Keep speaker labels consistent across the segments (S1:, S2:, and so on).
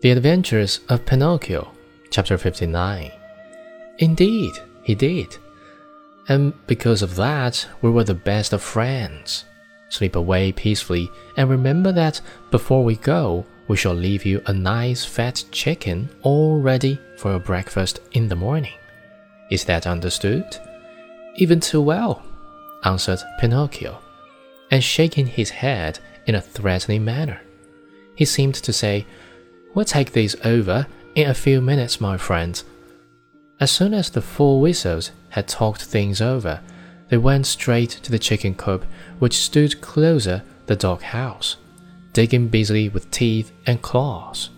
S1: The Adventures of Pinocchio, chapter 59. Indeed, he did. And because of that, we were the best of friends. Sleep away peacefully, and remember that before we go, we shall leave you a nice fat chicken all ready for your breakfast in the morning. Is that understood? Even too well, answered Pinocchio, and shaking his head in a threatening manner. He seemed to say, We'll take these over in a few minutes, my friends. As soon as the four weasels had talked things over, they went straight to the chicken coop, which stood closer the dog house, digging busily with teeth and claws.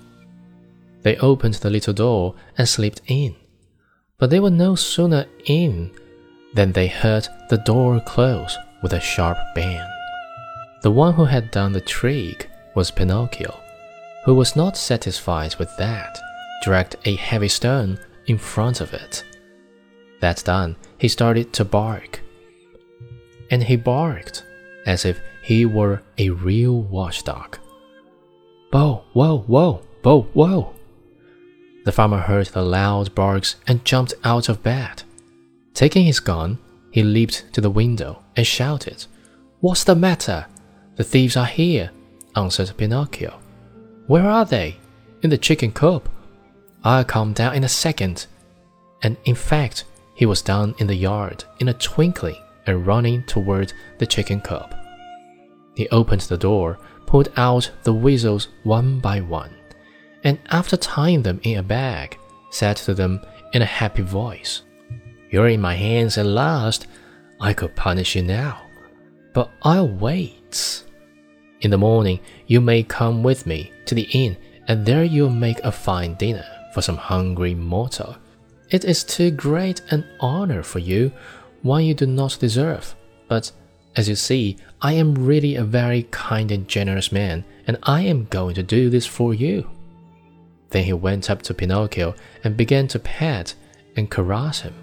S1: They opened the little door and slipped in, but they were no sooner in than they heard the door close with a sharp bang. The one who had done the trick was Pinocchio, who was not satisfied with that, dragged a heavy stone in front of it. That done, he started to bark. And he barked as if he were a real watchdog. Bow, wow, wow, bow, wow. The farmer heard the loud barks and jumped out of bed. Taking his gun, he leaped to the window and shouted, What's the matter? The thieves are here, answered Pinocchio. Where are they? In the chicken coop. I'll come down in a second. And in fact, he was down in the yard in a twinkling and running toward the chicken coop. He opened the door, pulled out the weasels one by one, and after tying them in a bag, said to them in a happy voice, You're in my hands at last. I could punish you now, but I'll wait. In the morning, you may come with me to the inn, and there you'll make a fine dinner for some hungry mortal. It is too great an honor for you, one you do not deserve. But as you see, I am really a very kind and generous man, and I am going to do this for you. Then he went up to Pinocchio and began to pet and caress him.